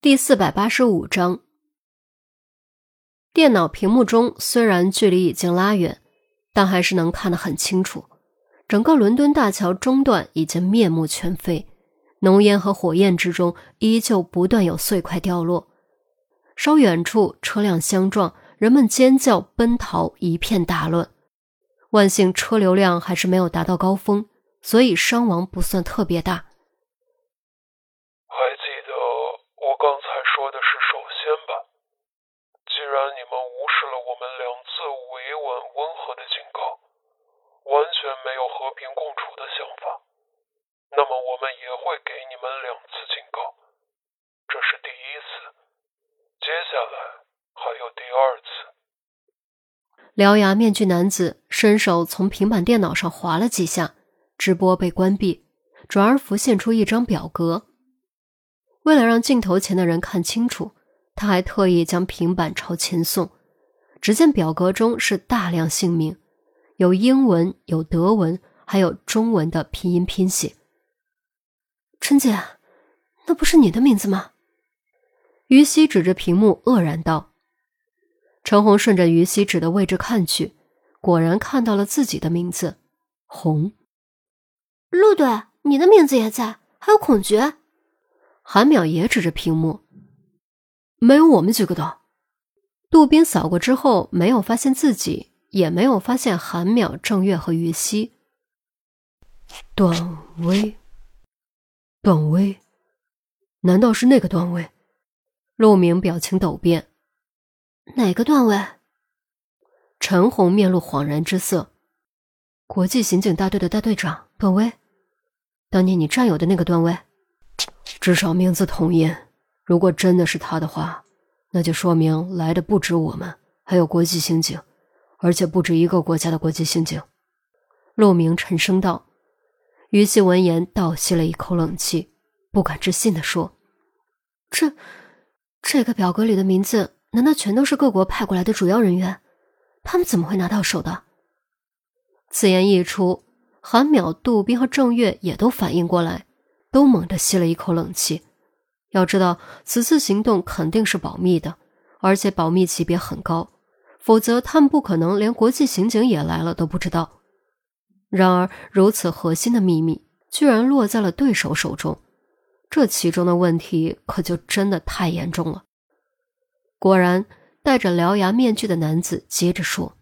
第四百八十五章，电脑屏幕中虽然距离已经拉远，但还是能看得很清楚。整个伦敦大桥中段已经面目全非，浓烟和火焰之中依旧不断有碎块掉落。稍远处车辆相撞，人们尖叫奔逃，一片大乱。万幸车流量还是没有达到高峰，所以伤亡不算特别大。既然你们无视了我们两次委婉温和的警告，完全没有和平共处的想法，那么我们也会给你们两次警告。这是第一次，接下来还有第二次。獠牙面具男子伸手从平板电脑上划了几下，直播被关闭，转而浮现出一张表格。为了让镜头前的人看清楚。他还特意将平板朝前送，只见表格中是大量姓名，有英文，有德文，还有中文的拼音拼写。陈姐，那不是你的名字吗？于西指着屏幕愕然道。陈红顺着于西指的位置看去，果然看到了自己的名字，红。陆队，你的名字也在，还有孔觉。韩淼也指着屏幕。没有我们几个的，杜宾扫过之后，没有发现自己，也没有发现韩淼、郑月和于西。段威，段威，难道是那个段威？陆明表情陡变。哪个段位？陈红面露恍然之色。国际刑警大队的大队长段威，当年你战友的那个段威，至少名字同音。如果真的是他的话，那就说明来的不止我们，还有国际刑警，而且不止一个国家的国际刑警。陆明沉声道。于西闻言倒吸了一口冷气，不敢置信地说：“这，这个表格里的名字，难道全都是各国派过来的主要人员？他们怎么会拿到手的？”此言一出，韩淼、杜斌和郑月也都反应过来，都猛地吸了一口冷气。要知道，此次行动肯定是保密的，而且保密级别很高，否则他们不可能连国际刑警也来了都不知道。然而，如此核心的秘密居然落在了对手手中，这其中的问题可就真的太严重了。果然，戴着獠牙面具的男子接着说：“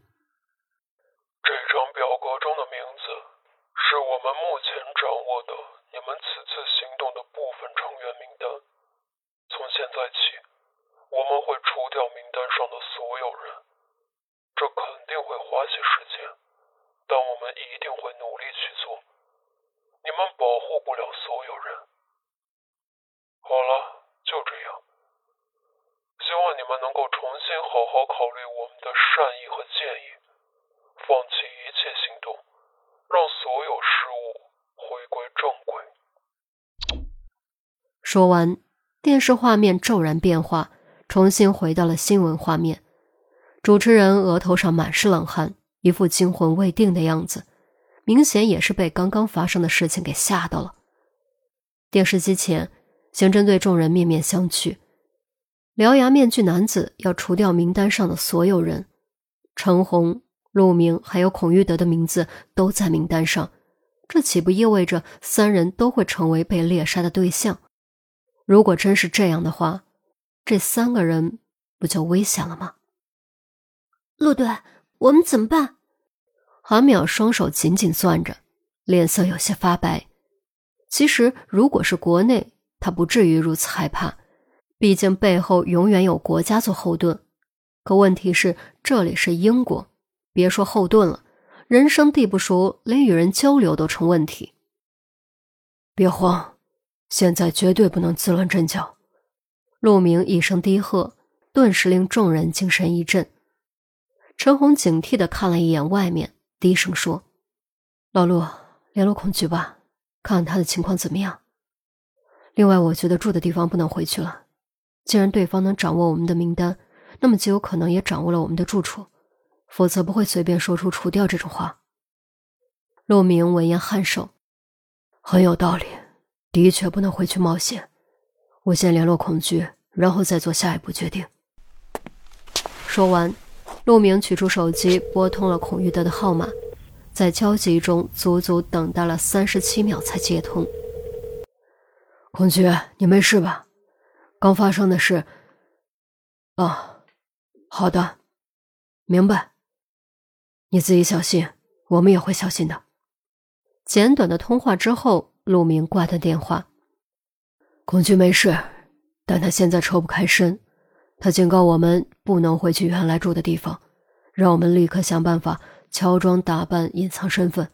这张表格中的名字是我们目前掌握的你们此次行动的部分成员名单。”从现在起，我们会除掉名单上的所有人，这肯定会花些时间，但我们一定会努力去做。你们保护不了所有人。好了，就这样。希望你们能够重新好好考虑我们的善意和建议，放弃一切行动，让所有事物回归正轨。说完。电视画面骤然变化，重新回到了新闻画面。主持人额头上满是冷汗，一副惊魂未定的样子，明显也是被刚刚发生的事情给吓到了。电视机前，刑侦队众人面面相觑。獠牙面具男子要除掉名单上的所有人，陈红、陆明还有孔玉德的名字都在名单上，这岂不意味着三人都会成为被猎杀的对象？如果真是这样的话，这三个人不就危险了吗？陆队，我们怎么办？韩淼双手紧紧攥着，脸色有些发白。其实，如果是国内，他不至于如此害怕，毕竟背后永远有国家做后盾。可问题是，这里是英国，别说后盾了，人生地不熟，连与人交流都成问题。别慌。现在绝对不能自乱阵脚！陆明一声低喝，顿时令众人精神一振。陈红警惕地看了一眼外面，低声说：“老陆，联络孔局吧，看看他的情况怎么样。另外，我觉得住的地方不能回去了。既然对方能掌握我们的名单，那么极有可能也掌握了我们的住处，否则不会随便说出除掉这种话。”陆明闻言颔首：“很有道理。”的确不能回去冒险。我先联络孔局，然后再做下一步决定。说完，陆明取出手机，拨通了孔玉德的号码，在焦急中足足等待了三十七秒才接通。孔局，你没事吧？刚发生的事……啊，好的，明白。你自己小心，我们也会小心的。简短的通话之后，陆明挂断电话。孔局没事，但他现在抽不开身。他警告我们不能回去原来住的地方，让我们立刻想办法乔装打扮、隐藏身份，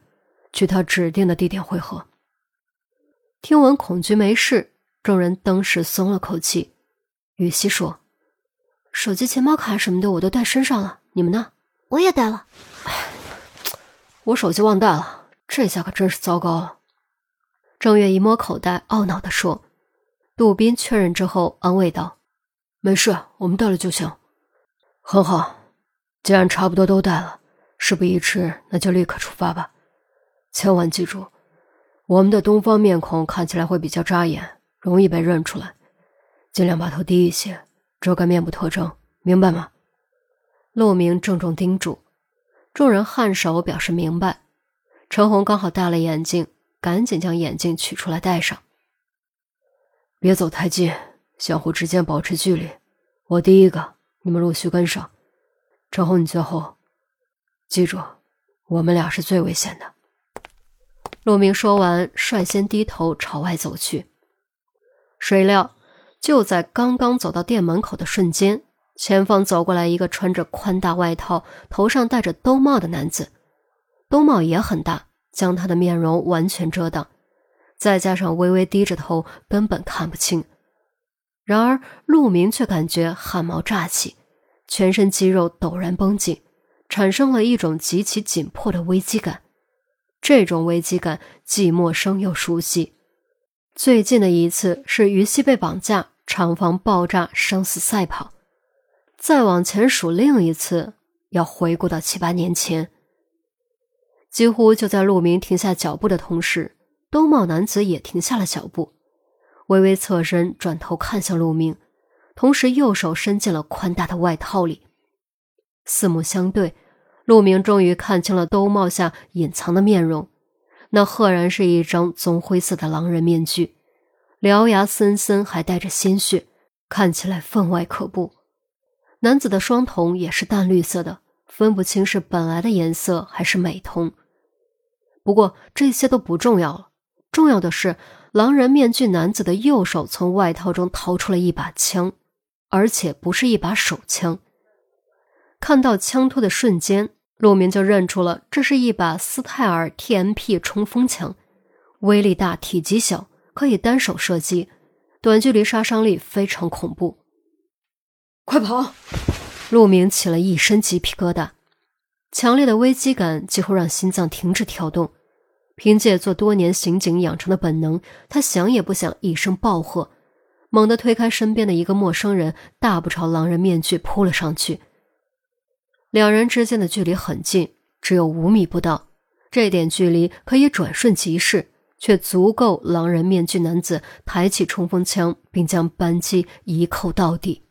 去他指定的地点汇合。听闻孔局没事，众人登时松了口气。雨熙说：“手机、钱包卡什么的我都带身上了，你们呢？我也带了。我手机忘带了，这下可真是糟糕了。”郑月一摸口袋，懊恼地说。杜宾确认之后，安慰道。没事，我们带了就行。很好，既然差不多都带了，事不宜迟，那就立刻出发吧。千万记住，我们的东方面孔看起来会比较扎眼，容易被认出来，尽量把头低一些，遮盖面部特征，明白吗？陆明郑重叮嘱，众人颔首表示明白。陈红刚好戴了眼镜，赶紧将眼镜取出来戴上。别走太近。相互之间保持距离，我第一个，你们陆续跟上。陈红，你最后。记住，我们俩是最危险的。陆明说完，率先低头朝外走去。谁料，就在刚刚走到店门口的瞬间，前方走过来一个穿着宽大外套、头上戴着兜帽的男子，兜帽也很大，将他的面容完全遮挡，再加上微微低着头，根本看不清。然而，陆明却感觉汗毛炸起，全身肌肉陡然绷紧，产生了一种极其紧迫的危机感。这种危机感既陌生又熟悉。最近的一次是于西被绑架，厂房爆炸，生死赛跑。再往前数另一次，要回顾到七八年前。几乎就在陆明停下脚步的同时，兜帽男子也停下了脚步。微微侧身，转头看向陆明，同时右手伸进了宽大的外套里。四目相对，陆明终于看清了兜帽下隐藏的面容，那赫然是一张棕灰色的狼人面具，獠牙森森，还带着鲜血，看起来分外可怖。男子的双瞳也是淡绿色的，分不清是本来的颜色还是美瞳。不过这些都不重要了，重要的是。狼人面具男子的右手从外套中掏出了一把枪，而且不是一把手枪。看到枪托的瞬间，陆明就认出了这是一把斯泰尔 TMP 冲锋枪，威力大，体积小，可以单手射击，短距离杀伤力非常恐怖。快跑！陆明起了一身鸡皮疙瘩，强烈的危机感几乎让心脏停止跳动。凭借做多年刑警养成的本能，他想也不想，一声暴喝，猛地推开身边的一个陌生人，大步朝狼人面具扑了上去。两人之间的距离很近，只有五米不到。这点距离可以转瞬即逝，却足够狼人面具男子抬起冲锋枪，并将扳机一扣到底。